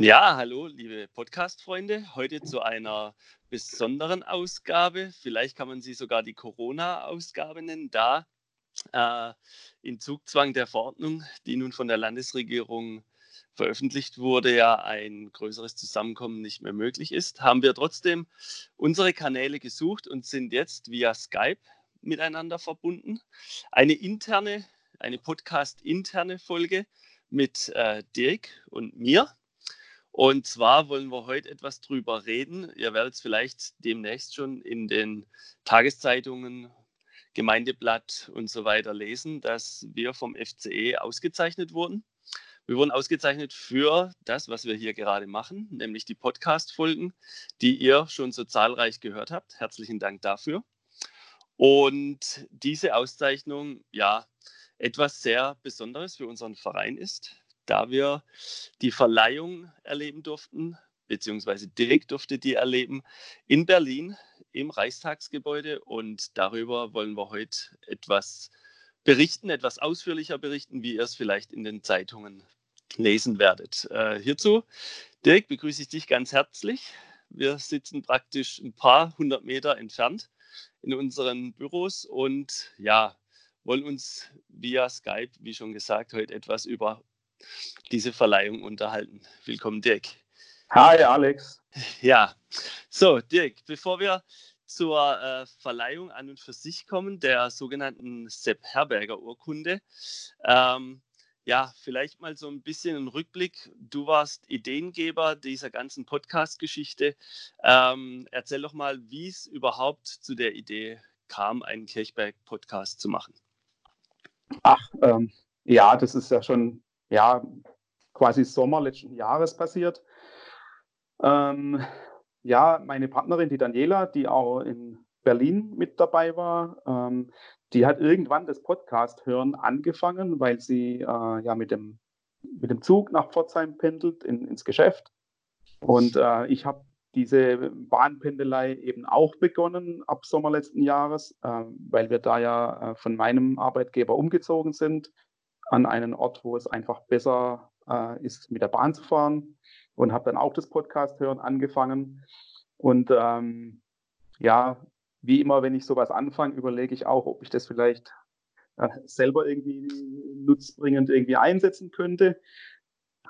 Ja, hallo, liebe Podcast-Freunde. Heute zu einer besonderen Ausgabe. Vielleicht kann man sie sogar die Corona-Ausgabe nennen, da äh, in Zugzwang der Verordnung, die nun von der Landesregierung veröffentlicht wurde, ja ein größeres Zusammenkommen nicht mehr möglich ist, haben wir trotzdem unsere Kanäle gesucht und sind jetzt via Skype miteinander verbunden. Eine interne, eine Podcast-interne Folge mit äh, Dirk und mir. Und zwar wollen wir heute etwas drüber reden. Ihr werdet es vielleicht demnächst schon in den Tageszeitungen, Gemeindeblatt und so weiter lesen, dass wir vom FCE ausgezeichnet wurden. Wir wurden ausgezeichnet für das, was wir hier gerade machen, nämlich die Podcast-Folgen, die ihr schon so zahlreich gehört habt. Herzlichen Dank dafür. Und diese Auszeichnung, ja, etwas sehr Besonderes für unseren Verein ist, da wir die Verleihung erleben durften, beziehungsweise direkt durfte die erleben in Berlin im Reichstagsgebäude. Und darüber wollen wir heute etwas berichten, etwas ausführlicher berichten, wie ihr es vielleicht in den Zeitungen lesen werdet. Äh, hierzu, Dirk, begrüße ich dich ganz herzlich. Wir sitzen praktisch ein paar hundert Meter entfernt in unseren Büros und ja, wollen uns via Skype, wie schon gesagt, heute etwas über diese Verleihung unterhalten. Willkommen, Dirk. Hi, Alex. Ja, so, Dirk, bevor wir zur äh, Verleihung an und für sich kommen, der sogenannten Sepp Herberger Urkunde, ähm, ja, vielleicht mal so ein bisschen ein Rückblick. Du warst Ideengeber dieser ganzen Podcast-Geschichte. Ähm, erzähl doch mal, wie es überhaupt zu der Idee kam, einen Kirchberg-Podcast zu machen. Ach, ähm, ja, das ist ja schon ja, quasi Sommer letzten Jahres passiert. Ähm, ja, meine Partnerin, die Daniela, die auch in Berlin mit dabei war, ähm, die hat irgendwann das Podcast hören angefangen, weil sie äh, ja mit dem, mit dem Zug nach Pforzheim pendelt in, ins Geschäft. Und äh, ich habe diese Bahnpendelei eben auch begonnen ab Sommer letzten Jahres, äh, weil wir da ja äh, von meinem Arbeitgeber umgezogen sind an einen Ort, wo es einfach besser äh, ist, mit der Bahn zu fahren. Und habe dann auch das Podcast hören angefangen. Und ähm, ja, wie immer, wenn ich sowas anfange, überlege ich auch, ob ich das vielleicht äh, selber irgendwie nutzbringend irgendwie einsetzen könnte.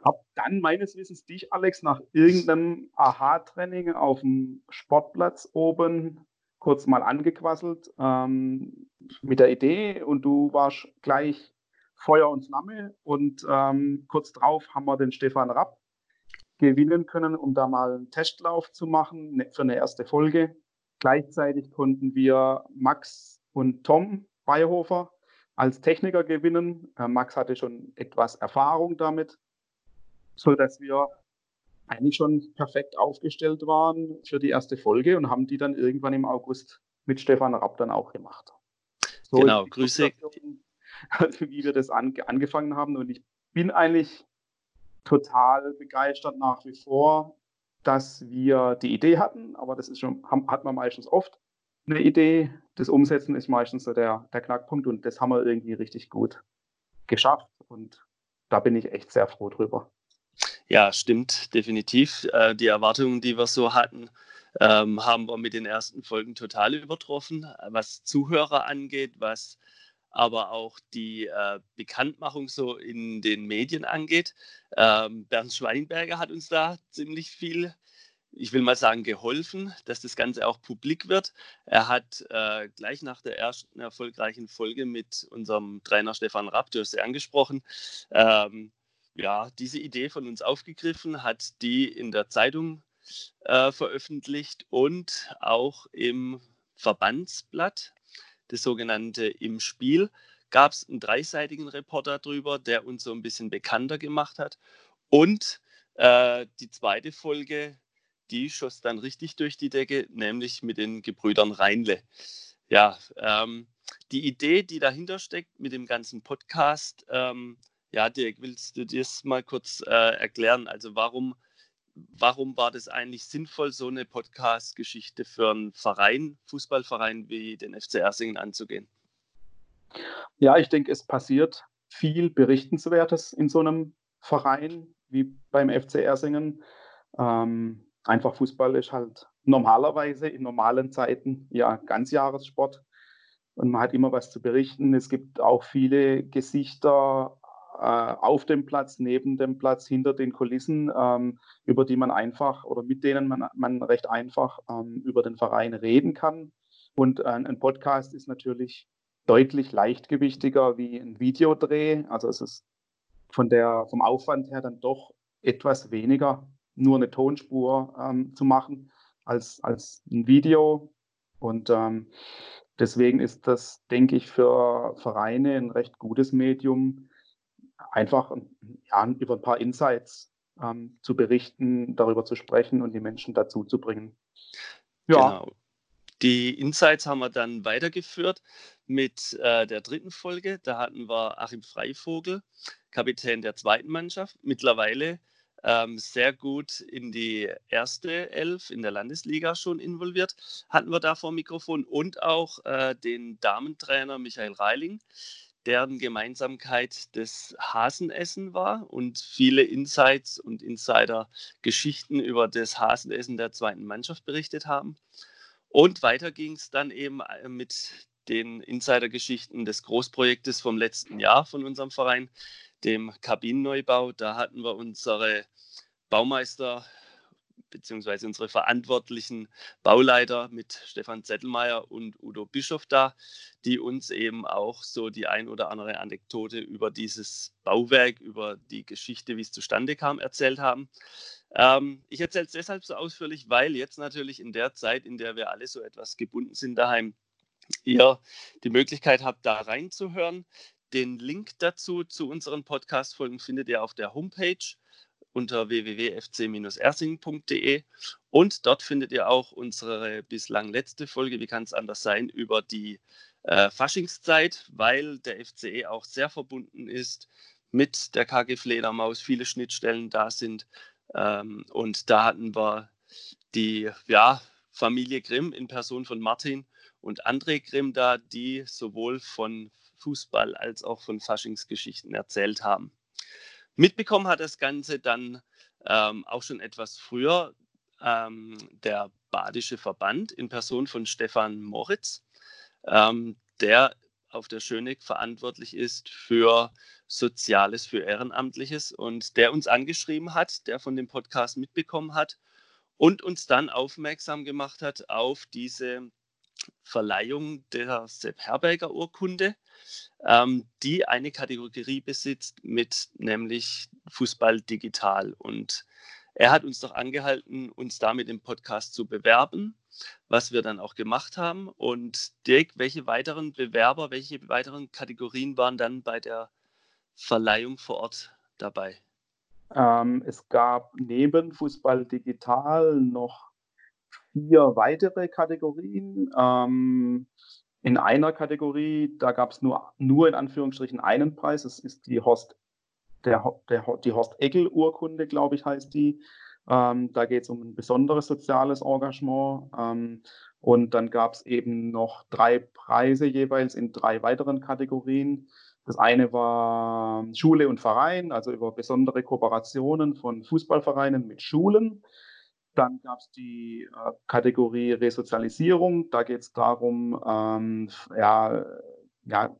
Hab dann meines Wissens dich, Alex, nach irgendeinem Aha-Training auf dem Sportplatz oben kurz mal angequasselt ähm, mit der Idee und du warst gleich Feuer und Flamme und ähm, kurz drauf haben wir den Stefan Rapp gewinnen können, um da mal einen Testlauf zu machen ne, für eine erste Folge. Gleichzeitig konnten wir Max und Tom Beihofer als Techniker gewinnen. Äh, Max hatte schon etwas Erfahrung damit, so dass wir eigentlich schon perfekt aufgestellt waren für die erste Folge und haben die dann irgendwann im August mit Stefan Rapp dann auch gemacht. So genau, Grüße. Wie wir das an, angefangen haben und ich bin eigentlich total begeistert nach wie vor dass wir die Idee hatten, aber das ist schon, hat man meistens oft eine Idee. Das Umsetzen ist meistens so der, der Knackpunkt und das haben wir irgendwie richtig gut geschafft und da bin ich echt sehr froh drüber. Ja, stimmt, definitiv. Äh, die Erwartungen, die wir so hatten, ähm, haben wir mit den ersten Folgen total übertroffen, was Zuhörer angeht, was aber auch die äh, Bekanntmachung so in den Medien angeht. Ähm, Bernd Schweinberger hat uns da ziemlich viel, ich will mal sagen, geholfen, dass das Ganze auch publik wird. Er hat äh, gleich nach der ersten erfolgreichen Folge mit unserem Trainer Stefan Rapp, du hast es angesprochen, ähm, ja, diese Idee von uns aufgegriffen, hat die in der Zeitung äh, veröffentlicht und auch im Verbandsblatt das sogenannte Im Spiel, gab es einen dreiseitigen Reporter drüber, der uns so ein bisschen bekannter gemacht hat. Und äh, die zweite Folge, die schoss dann richtig durch die Decke, nämlich mit den Gebrüdern Reinle. Ja, ähm, die Idee, die dahinter steckt mit dem ganzen Podcast, ähm, ja, Dirk, willst du das mal kurz äh, erklären? Also warum warum war das eigentlich sinnvoll, so eine Podcast-Geschichte für einen Verein, Fußballverein wie den FC Ersingen anzugehen? Ja, ich denke, es passiert viel Berichtenswertes in so einem Verein. wie beim FC Ersingen. Ähm, einfach Fußball ist halt normalerweise in normalen Zeiten ja Ganzjahressport und man hat immer was zu berichten. Es gibt auch viele Gesichter auf dem Platz, neben dem Platz, hinter den Kulissen, ähm, über die man einfach oder mit denen man, man recht einfach ähm, über den Verein reden kann. Und äh, ein Podcast ist natürlich deutlich leichtgewichtiger wie ein Videodreh. Also es ist von der, vom Aufwand her dann doch etwas weniger, nur eine Tonspur ähm, zu machen als, als ein Video. Und ähm, deswegen ist das, denke ich, für Vereine ein recht gutes Medium, einfach ja, über ein paar Insights ähm, zu berichten, darüber zu sprechen und die Menschen dazu zu bringen. Ja. Genau. Die Insights haben wir dann weitergeführt mit äh, der dritten Folge. Da hatten wir Achim Freivogel, Kapitän der zweiten Mannschaft. Mittlerweile ähm, sehr gut in die erste Elf in der Landesliga schon involviert, hatten wir da vor Mikrofon und auch äh, den Damentrainer Michael Reiling, deren Gemeinsamkeit das Hasenessen war und viele Insights und Insider-Geschichten über das Hasenessen der zweiten Mannschaft berichtet haben. Und weiter ging es dann eben äh, mit den Insider-Geschichten des Großprojektes vom letzten Jahr von unserem Verein, dem Kabinenneubau. Da hatten wir unsere Baumeister beziehungsweise unsere verantwortlichen Bauleiter mit Stefan Zettelmeier und Udo Bischof da, die uns eben auch so die ein oder andere Anekdote über dieses Bauwerk, über die Geschichte, wie es zustande kam, erzählt haben. Ähm, ich erzähle es deshalb so ausführlich, weil jetzt natürlich in der Zeit, in der wir alle so etwas gebunden sind daheim, ihr die Möglichkeit habt, da reinzuhören. Den Link dazu zu unseren Podcast-Folgen findet ihr auf der Homepage unter www.fc-ersingen.de und dort findet ihr auch unsere bislang letzte Folge, wie kann es anders sein, über die äh, Faschingszeit, weil der FCE auch sehr verbunden ist mit der KG Fledermaus, viele Schnittstellen da sind ähm, und da hatten wir die ja, Familie Grimm in Person von Martin und André Grimm da, die sowohl von Fußball als auch von Faschingsgeschichten erzählt haben. Mitbekommen hat das Ganze dann ähm, auch schon etwas früher ähm, der Badische Verband in Person von Stefan Moritz, ähm, der auf der Schöneck verantwortlich ist für Soziales, für Ehrenamtliches und der uns angeschrieben hat, der von dem Podcast mitbekommen hat und uns dann aufmerksam gemacht hat auf diese Verleihung der Sepp Herberger Urkunde, ähm, die eine Kategorie besitzt mit nämlich Fußball digital. Und er hat uns doch angehalten, uns damit im Podcast zu bewerben, was wir dann auch gemacht haben. Und Dirk, welche weiteren Bewerber, welche weiteren Kategorien waren dann bei der Verleihung vor Ort dabei? Ähm, es gab neben Fußball digital noch vier weitere Kategorien. Ähm, in einer Kategorie, da gab es nur, nur in Anführungsstrichen einen Preis. Das ist die Horst, der, der, die Horst-Egel-Urkunde, glaube ich, heißt die. Ähm, da geht es um ein besonderes soziales Engagement. Ähm, und dann gab es eben noch drei Preise jeweils in drei weiteren Kategorien. Das eine war Schule und Verein, also über besondere Kooperationen von Fußballvereinen mit Schulen. Dann gab es die äh, Kategorie Resozialisierung. Da geht es darum, ähm, ja, ja,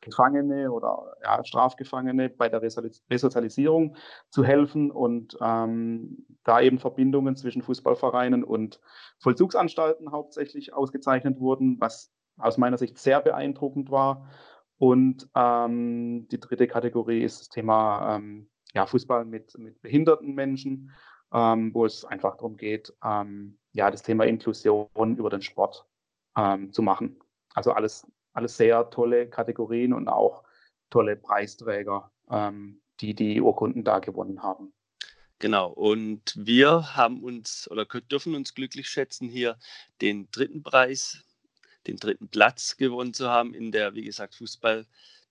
Gefangene oder ja, Strafgefangene bei der Resozialisierung zu helfen und ähm, da eben Verbindungen zwischen Fußballvereinen und Vollzugsanstalten hauptsächlich ausgezeichnet wurden, was aus meiner Sicht sehr beeindruckend war. Und ähm, die dritte Kategorie ist das Thema ähm, ja, Fußball mit, mit behinderten Menschen ähm, wo es einfach darum geht, ähm, ja, das Thema Inklusion über den Sport ähm, zu machen. Also alles, alles sehr tolle Kategorien und auch tolle Preisträger, ähm, die die Urkunden da gewonnen haben. Genau, und wir haben uns oder dürfen uns glücklich schätzen, hier den dritten Preis, den dritten Platz gewonnen zu haben in der, wie gesagt, Fußball.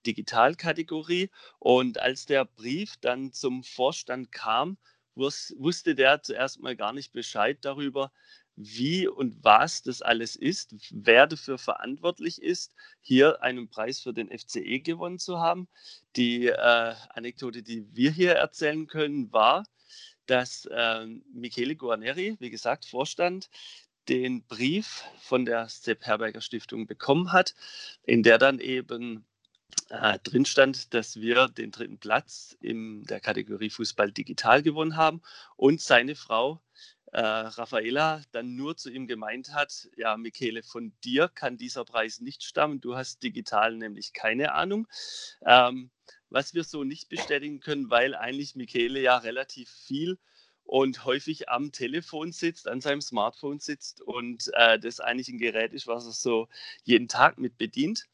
Digitalkategorie. Und als der Brief dann zum Vorstand kam, wusste der zuerst mal gar nicht Bescheid darüber, wie und was das alles ist, wer dafür verantwortlich ist, hier einen Preis für den FCE gewonnen zu haben. Die äh, Anekdote, die wir hier erzählen können, war, dass äh, Michele Guarneri, wie gesagt, Vorstand, den Brief von der Sepp Herberger Stiftung bekommen hat, in der dann eben äh, drin stand, dass wir den dritten Platz in der Kategorie Fußball digital gewonnen haben und seine Frau äh, Raffaela dann nur zu ihm gemeint hat, ja, Michele, von dir kann dieser Preis nicht stammen, du hast digital nämlich keine Ahnung. Ähm, was wir so nicht bestätigen können, weil eigentlich Michele ja relativ viel und häufig am Telefon sitzt, an seinem Smartphone sitzt und äh, das eigentlich ein Gerät ist, was er so jeden Tag mit bedient.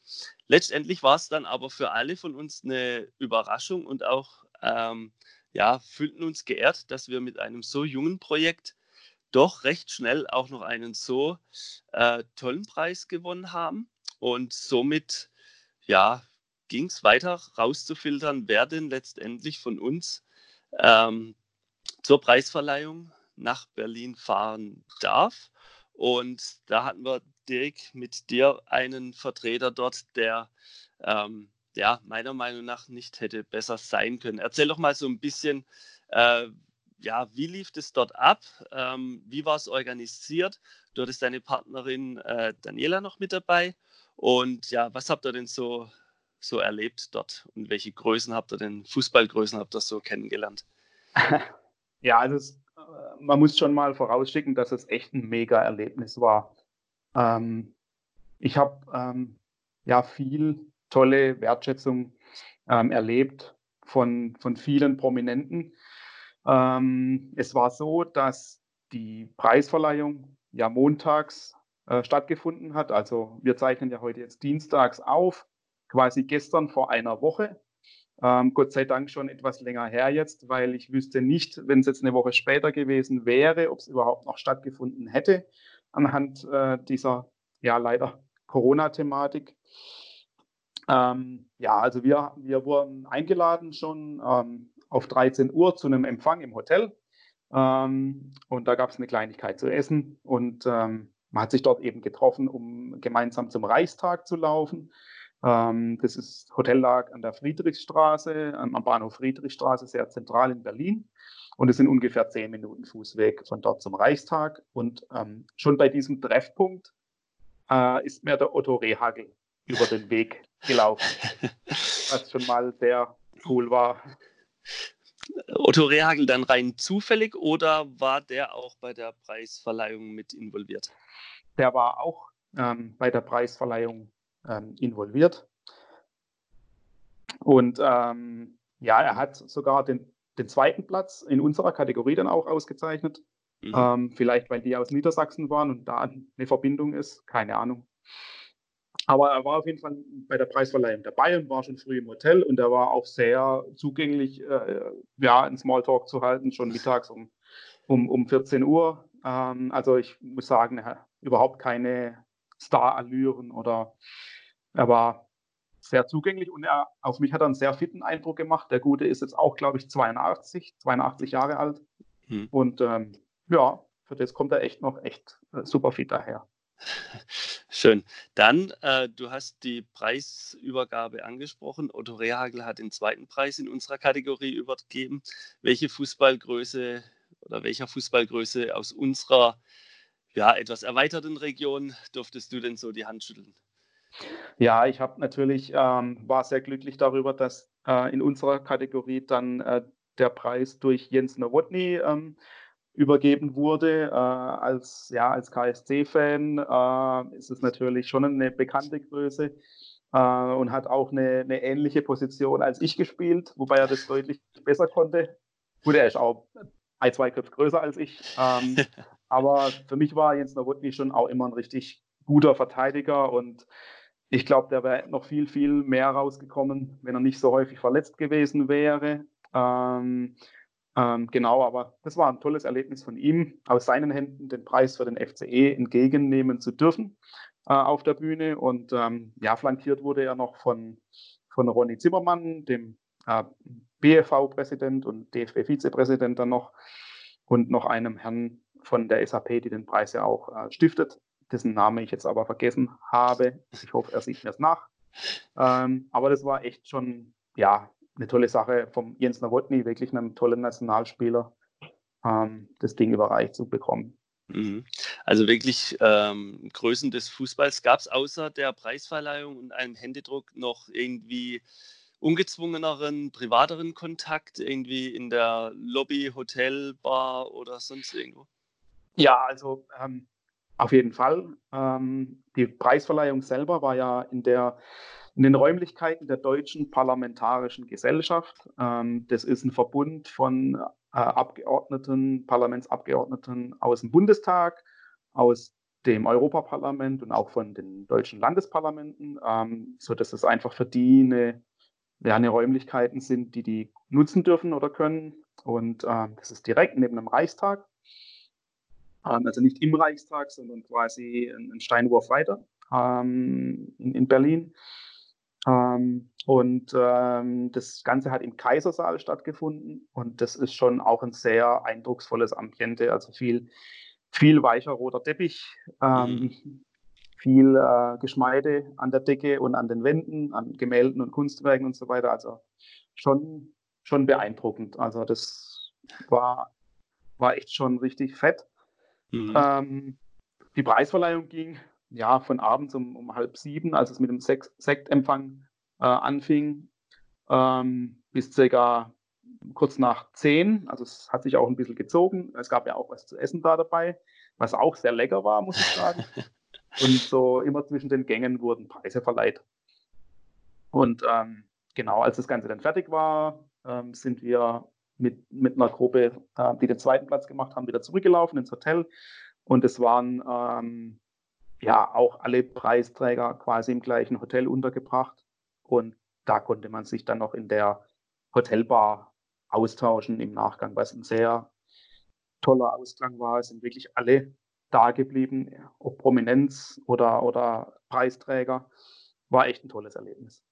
Letztendlich war es dann aber für alle von uns eine Überraschung und auch ähm, ja, fühlten uns geehrt, dass wir mit einem so jungen Projekt doch recht schnell auch noch einen so äh, tollen Preis gewonnen haben und somit ja ging es weiter rauszufiltern, wer denn letztendlich von uns ähm, zur Preisverleihung nach Berlin fahren darf. Und da hatten wir, Dirk, mit dir einen Vertreter dort, der ähm, ja, meiner Meinung nach nicht hätte besser sein können. Erzähl doch mal so ein bisschen, äh, ja, wie lief es dort ab? Ähm, wie war es organisiert? Du hattest deine Partnerin äh, Daniela noch mit dabei. Und ja, was habt ihr denn so, so erlebt dort? Und welche Größen habt ihr denn, Fußballgrößen habt ihr so kennengelernt? Ja, also es, äh, man muss schon mal vorausschicken, dass es echt ein mega Erlebnis war. Ähm, ich habe ähm, ja viel tolle Wertschätzung ähm, erlebt von, von vielen Prominenten. Ähm, es war so, dass die Preisverleihung ja montags äh, stattgefunden hat. Also wir zeichnen ja heute jetzt dienstags auf, quasi gestern vor einer Woche. Ähm, Gott sei Dank schon etwas länger her jetzt, weil ich wüsste nicht, wenn es jetzt eine Woche später gewesen wäre, ob es überhaupt noch stattgefunden hätte, anhand äh, dieser ja leider Corona-Thematik. Ähm, ja, also wir, wir wurden eingeladen schon ähm, auf 13 Uhr zu einem Empfang im Hotel. Ähm, und da gab es eine Kleinigkeit zu essen und ähm, man hat sich dort eben getroffen, um gemeinsam zum Reichstag zu laufen. Ähm, das ist Hotel lag an der Friedrichstraße, am Bahnhof Friedrichstraße, sehr zentral in Berlin. Und es sind ungefähr zehn Minuten Fußweg von dort zum Reichstag. Und ähm, schon bei diesem Treffpunkt äh, ist mir der Otto Rehagel über den Weg gelaufen, was schon mal sehr cool war. Otto Rehagel dann rein zufällig oder war der auch bei der Preisverleihung mit involviert? Der war auch ähm, bei der Preisverleihung ähm, involviert. Und ähm, ja, er hat sogar den, den zweiten Platz in unserer Kategorie dann auch ausgezeichnet. Mhm. Ähm, vielleicht, weil die aus Niedersachsen waren und da eine Verbindung ist, keine Ahnung. Aber er war auf jeden Fall bei der Preisverleihung dabei und war schon früh im Hotel und er war auch sehr zugänglich, äh, ja, einen Smalltalk zu halten, schon mittags um, um, um 14 Uhr. Ähm, also ich muss sagen, er überhaupt keine Star-Allüren oder er war sehr zugänglich und er, auf mich hat er einen sehr fitten Eindruck gemacht. Der Gute ist jetzt auch, glaube ich, 82, 82 Jahre alt. Hm. Und ähm, ja, für das kommt er echt noch echt äh, super fit daher. Schön. Dann, äh, du hast die Preisübergabe angesprochen. Otto Rehagel hat den zweiten Preis in unserer Kategorie übergeben. Welche Fußballgröße oder welcher Fußballgröße aus unserer ja, etwas erweiterten Region durftest du denn so die Hand schütteln? Ja, ich habe natürlich, ähm, war sehr glücklich darüber, dass äh, in unserer Kategorie dann äh, der Preis durch Jens Nowotny ähm, übergeben wurde. Äh, als, ja, als KSC-Fan äh, ist es natürlich schon eine bekannte Größe äh, und hat auch eine, eine, ähnliche Position als ich gespielt, wobei er das deutlich besser konnte. Gut, er ist auch ein, zwei Köpfe größer als ich. Ähm, aber für mich war Jens Nowotny schon auch immer ein richtig guter Verteidiger und ich glaube, der wäre noch viel, viel mehr rausgekommen, wenn er nicht so häufig verletzt gewesen wäre. Ähm, ähm, genau, aber das war ein tolles Erlebnis von ihm, aus seinen Händen den Preis für den FCE entgegennehmen zu dürfen äh, auf der Bühne. Und ähm, ja, flankiert wurde er noch von, von Ronny Zimmermann, dem äh, BFV-Präsident und DFB-Vizepräsident dann noch und noch einem Herrn von der SAP, die den Preis ja auch äh, stiftet, dessen Name ich jetzt aber vergessen habe. Ich hoffe, er sieht mir es nach. Ähm, aber das war echt schon, ja, eine tolle Sache vom Jens Nowotny, wirklich einem tollen Nationalspieler, ähm, das Ding überreicht zu bekommen. Mhm. Also wirklich ähm, Größen des Fußballs gab es außer der Preisverleihung und einem Händedruck noch irgendwie ungezwungeneren, privateren Kontakt, irgendwie in der Lobby, Hotel, Bar oder sonst irgendwo? Ja, also ähm, auf jeden Fall. Ähm, die Preisverleihung selber war ja in, der, in den Räumlichkeiten der Deutschen Parlamentarischen Gesellschaft. Ähm, das ist ein Verbund von äh, Abgeordneten, Parlamentsabgeordneten aus dem Bundestag, aus dem Europaparlament und auch von den deutschen Landesparlamenten, ähm, sodass es einfach für die eine, ja, eine Räumlichkeiten sind, die die nutzen dürfen oder können. Und äh, das ist direkt neben dem Reichstag. Ähm, also nicht im Reichstag, sondern quasi einen Steinwurf weiter ähm, in, in, Berlin. Ähm, und das Ganze hat im Kaisersaal stattgefunden und das ist schon auch ein sehr eindrucksvolles Ambiente, also viel, viel weicher roter Teppich, mhm. viel äh, Geschmeide an der Decke und an den Wänden, an Gemälden und Kunstwerken und so weiter. Also schon, schon beeindruckend. Also das war, war echt schon richtig fett. Mhm. Ähm, die Preisverleihung ging ja von abends um, um halb sieben, als es mit dem Sek Sektempfang äh, anfing, ähm, bis circa kurz nach zehn. Also es hat sich auch ein bisschen gezogen. Es gab ja auch was zu essen da dabei, was auch sehr lecker war, muss ich sagen. Und so immer zwischen den Gängen wurden Preise verleiht. Und ähm, genau, als das Ganze dann fertig war, ähm, sind wir mit, mit einer Gruppe, äh, die den zweiten Platz gemacht haben, wieder zurückgelaufen ins Hotel. Und es waren ähm, ja auch alle Preisträger quasi im gleichen Hotel untergebracht. Und da konnte man sich dann noch in der Hotelbar austauschen im Nachgang, was ein sehr toller Ausklang war. Es sind wirklich alle da geblieben, ob Prominenz oder, oder Preisträger. War echt ein tolles Erlebnis.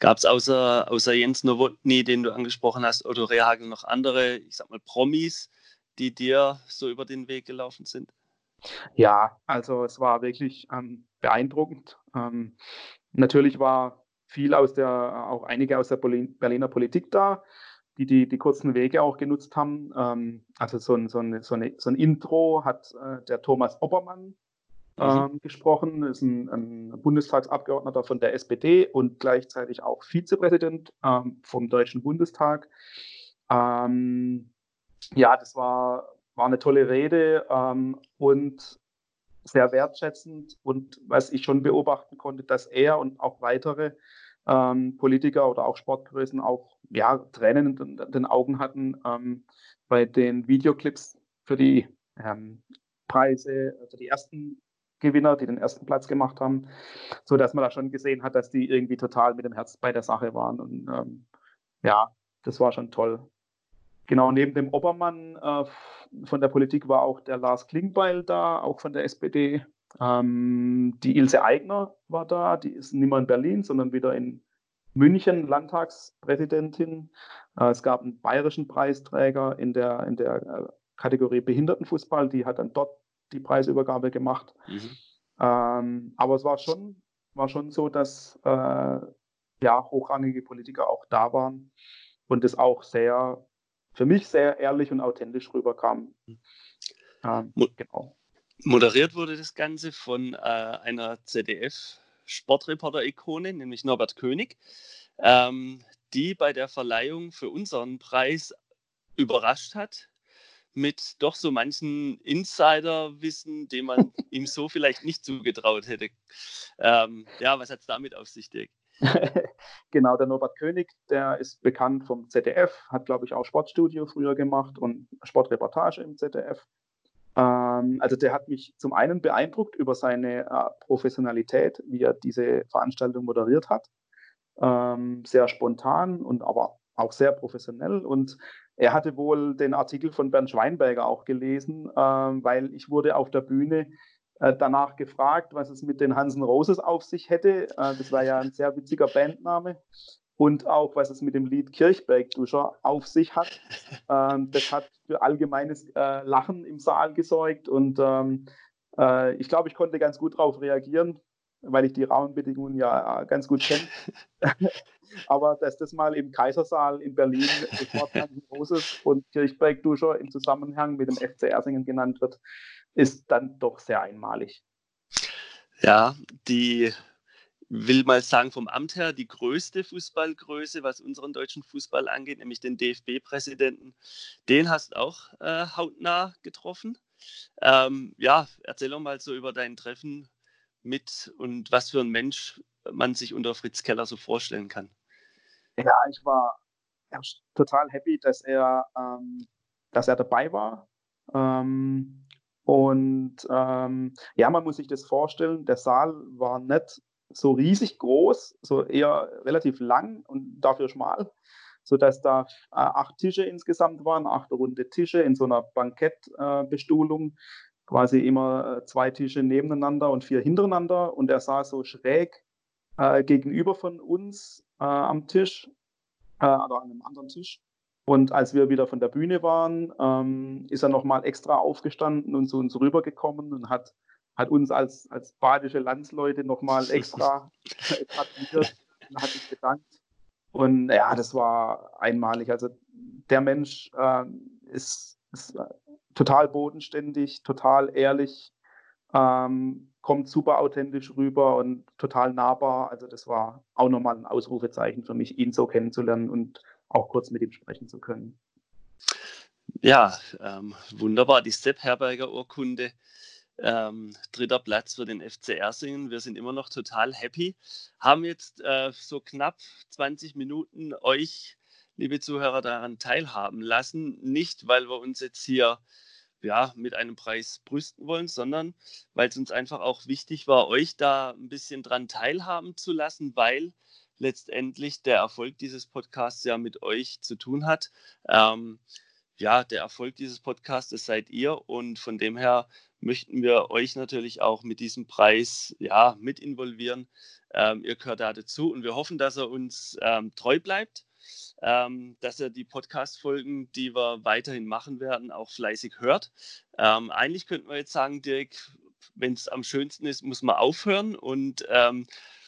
Gab es außer, außer Jens Nowotny, den du angesprochen hast, Otto Rehagel, noch andere, ich sag mal, Promis, die dir so über den Weg gelaufen sind? Ja, also es war wirklich ähm, beeindruckend. Ähm, natürlich war viel aus der, auch einige aus der Berliner Politik da, die die, die kurzen Wege auch genutzt haben. Ähm, also so ein, so, ein, so, eine, so ein Intro hat äh, der Thomas Oppermann. Ähm, gesprochen, ist ein, ein, Bundestagsabgeordneter von der SPD und gleichzeitig auch Vizepräsident ähm, vom Deutschen Bundestag. Ähm, ja, das war, war eine tolle Rede ähm, und sehr wertschätzend. Und was ich schon beobachten konnte, dass er und auch weitere ähm, Politiker oder auch Sportgrößen auch ja, Tränen in den Augen hatten ähm, bei den Videoclips für die Preise, also die ersten Gewinner, die den ersten Platz gemacht haben, so dass man da schon gesehen hat, dass die irgendwie total mit dem Herz bei der Sache waren. Und ähm, ja, das war schon toll. Genau, neben dem Obermann äh, von der Politik war auch der Lars Klingbeil da, auch von der SPD. Ähm, die Ilse Aigner war da, die ist nicht mehr in Berlin, sondern wieder in München, Landtagspräsidentin. Äh, es gab einen bayerischen Preisträger in der, in der äh, Kategorie Behindertenfußball, die hat dann dort die Preisübergabe gemacht. Mhm. Ähm, aber es war schon, war schon so, dass äh, ja, hochrangige Politiker auch da waren und es auch sehr, für mich sehr ehrlich und authentisch rüberkam. Mhm. Ähm, genau. Moderiert wurde das Ganze von äh, einer ZDF-Sportreporter-Ikone, nämlich Norbert König, ähm, die bei der Verleihung für unseren Preis überrascht hat mit doch so manchen Insider-Wissen, dem man ihm so vielleicht nicht zugetraut hätte. Ähm, ja, was hat es damit auf sich, Dirk? genau, der Norbert König, der ist bekannt vom ZDF, hat, glaube ich, auch Sportstudio früher gemacht und Sportreportage im ZDF. Ähm, also der hat mich zum einen beeindruckt über seine äh, Professionalität, wie er diese Veranstaltung moderiert hat. Ähm, sehr spontan und aber auch sehr professionell. Und er hatte wohl den Artikel von Bernd Schweinberger auch gelesen, äh, weil ich wurde auf der Bühne äh, danach gefragt, was es mit den Hansen Roses auf sich hätte. Äh, das war ja ein sehr witziger Bandname. und auch, was es mit dem Lied Kirchbergduscher auf sich hat. Ähm, das hat für allgemeines äh, Lachen im Saal gesorgt und ähm, äh, ich glaube, ich konnte ganz gut darauf reagieren, weil ich die Rahmenbedingungen ja äh, ganz gut kenne. Aber dass das mal im Kaisersaal in Berlin Roses und Kirchbergduscher im Zusammenhang mit dem FC Ersingen genannt wird, ist dann doch sehr einmalig. Ja, die will mal sagen, vom Amt her die größte Fußballgröße, was unseren deutschen Fußball angeht, nämlich den DFB-Präsidenten. Den hast du auch äh, hautnah getroffen. Ähm, ja, erzähl doch mal so über dein Treffen mit und was für ein Mensch man sich unter Fritz Keller so vorstellen kann. Ja, ich war total happy, dass er, ähm, dass er dabei war. Ähm, und ähm, ja, man muss sich das vorstellen, der Saal war nicht so riesig groß, so eher relativ lang und dafür schmal, sodass da äh, acht Tische insgesamt waren, acht runde Tische in so einer Bankettbestuhlung, äh, quasi immer äh, zwei Tische nebeneinander und vier hintereinander und er saß so schräg äh, gegenüber von uns äh, am Tisch äh, oder an einem anderen Tisch. Und als wir wieder von der Bühne waren, ähm, ist er nochmal extra aufgestanden und zu uns rübergekommen und hat hat uns als, als badische Landsleute nochmal extra gratuliert und hat sich bedankt. Und ja, das war einmalig. Also der Mensch äh, ist, ist, total bodenständig, total ehrlich, ähm, kommt super authentisch rüber und total nahbar. Also das war auch nochmal ein Ausrufezeichen für mich, ihn so kennenzulernen und auch kurz mit ihm sprechen zu können. Ja, ähm, wunderbar. Die Sepp Herberger Urkunde ähm, dritter Platz für den FC Ersingen. Wir sind immer noch total happy. Haben jetzt äh, so knapp 20 Minuten euch, liebe Zuhörer, daran teilhaben lassen. Nicht, weil wir uns jetzt hier ja, mit einem Preis brüsten wollen, sondern weil es uns einfach auch wichtig war, euch da ein bisschen dran teilhaben zu lassen, weil letztendlich der Erfolg dieses Podcasts ja mit euch zu tun hat. Ähm, ja, der Erfolg dieses Podcasts seid ihr und von dem her möchten wir euch natürlich auch mit diesem Preis ja, mit involvieren. Ähm, ihr gehört da dazu und wir hoffen, dass er uns ähm, treu bleibt, ähm, dass er die Podcast-Folgen, die wir weiterhin machen werden, auch fleißig hört. Ähm, eigentlich könnten wir jetzt sagen, Dirk, wenn es am schönsten ist, muss man aufhören und ähm,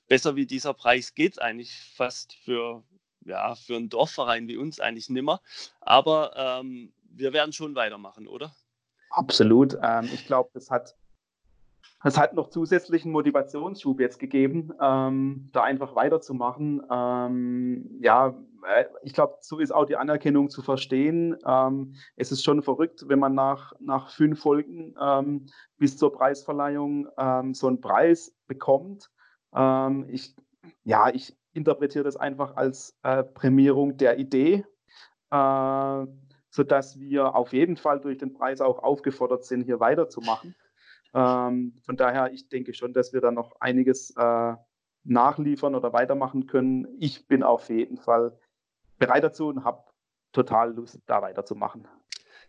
besser wie dieser Preis geht es eigentlich fast für, ja, für einen Dorfverein wie uns eigentlich nimmer. Aber ähm, wir werden schon weitermachen, oder? Absolut. Ähm, ich glaube, das hat, das hat noch zusätzlichen Motivationsschub jetzt gegeben, ähm, da einfach weiterzumachen. Ähm, ja, äh, ich glaube, so ist auch die Anerkennung zu verstehen. Ähm, es ist schon verrückt, wenn man nach, nach fünf Folgen ähm, bis zur Preisverleihung ähm, so einen Preis bekommt. ich, ja, ich interpretiere das einfach als äh, Prämierung der Idee. Äh, sodass wir auf jeden Fall durch den Preis auch aufgefordert sind, hier weiterzumachen. Ähm, von daher, ich denke schon, dass wir da noch einiges äh, nachliefern oder weitermachen können. Ich bin auf jeden Fall bereit dazu und habe total Lust, da weiterzumachen.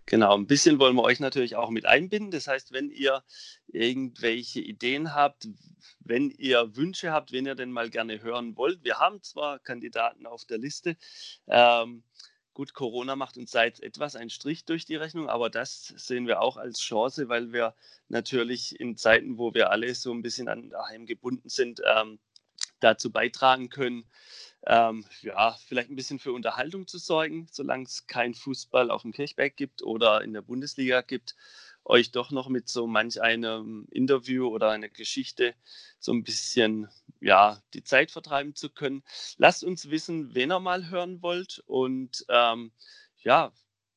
Genau, ein bisschen wollen wir euch natürlich auch mit einbinden. Das heißt, wenn ihr irgendwelche Ideen habt, wenn ihr Wünsche habt, wen ihr denn mal gerne hören wollt. Wir haben zwar Kandidaten auf der Liste, ähm, Gut, Corona macht uns seit etwas einen Strich durch die Rechnung, aber das sehen wir auch als Chance, weil wir natürlich in Zeiten, wo wir alle so ein bisschen an daheim gebunden sind, ähm, dazu beitragen können, ähm, ja, vielleicht ein bisschen für Unterhaltung zu sorgen, solange es kein Fußball auf dem Kirchberg gibt oder in der Bundesliga gibt euch doch noch mit so manch einem Interview oder einer Geschichte so ein bisschen ja, die Zeit vertreiben zu können. Lasst uns wissen, wen ihr mal hören wollt. Und ähm, ja,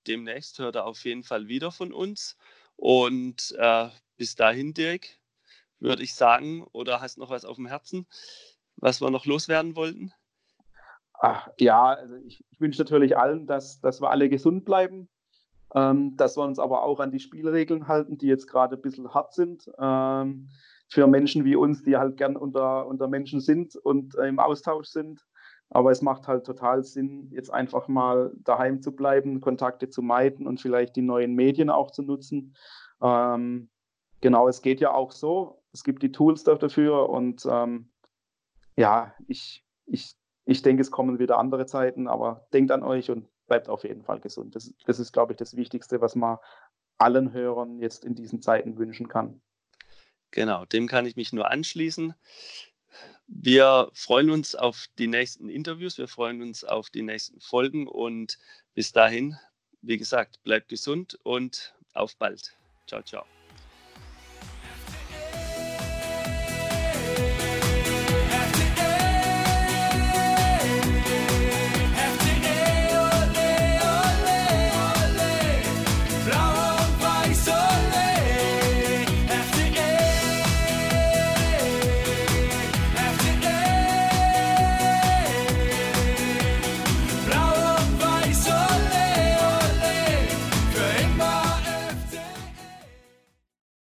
demnächst hört er auf jeden Fall wieder von uns. Und äh, bis dahin, Dirk, würde ich sagen, oder hast noch was auf dem Herzen, was wir noch loswerden wollten? Ach, ja, also ich, ich wünsche natürlich allen, dass, dass wir alle gesund bleiben, ähm, dass wir uns aber auch an die Spielregeln halten, die jetzt gerade ein bisschen hart sind. Ähm, für Menschen wie uns, die halt gern unter, unter Menschen sind und äh, im Austausch sind. Aber es macht halt total Sinn, jetzt einfach mal daheim zu bleiben, Kontakte zu meiden und vielleicht die neuen Medien auch zu nutzen. Ähm, genau, es geht ja auch so. Es gibt die Tools dafür und ähm, ja, ich, ich ich denke, es kommen wieder andere Zeiten, aber denkt an euch und bleibt auf jeden Fall gesund. Das, das ist, glaube ich, das Wichtigste, was man allen Hörern jetzt in diesen Zeiten wünschen kann. Genau, dem kann ich mich nur anschließen. Wir freuen uns auf die nächsten Interviews, wir freuen uns auf die nächsten Folgen und bis dahin, wie gesagt, bleibt gesund und auf bald. Ciao, ciao.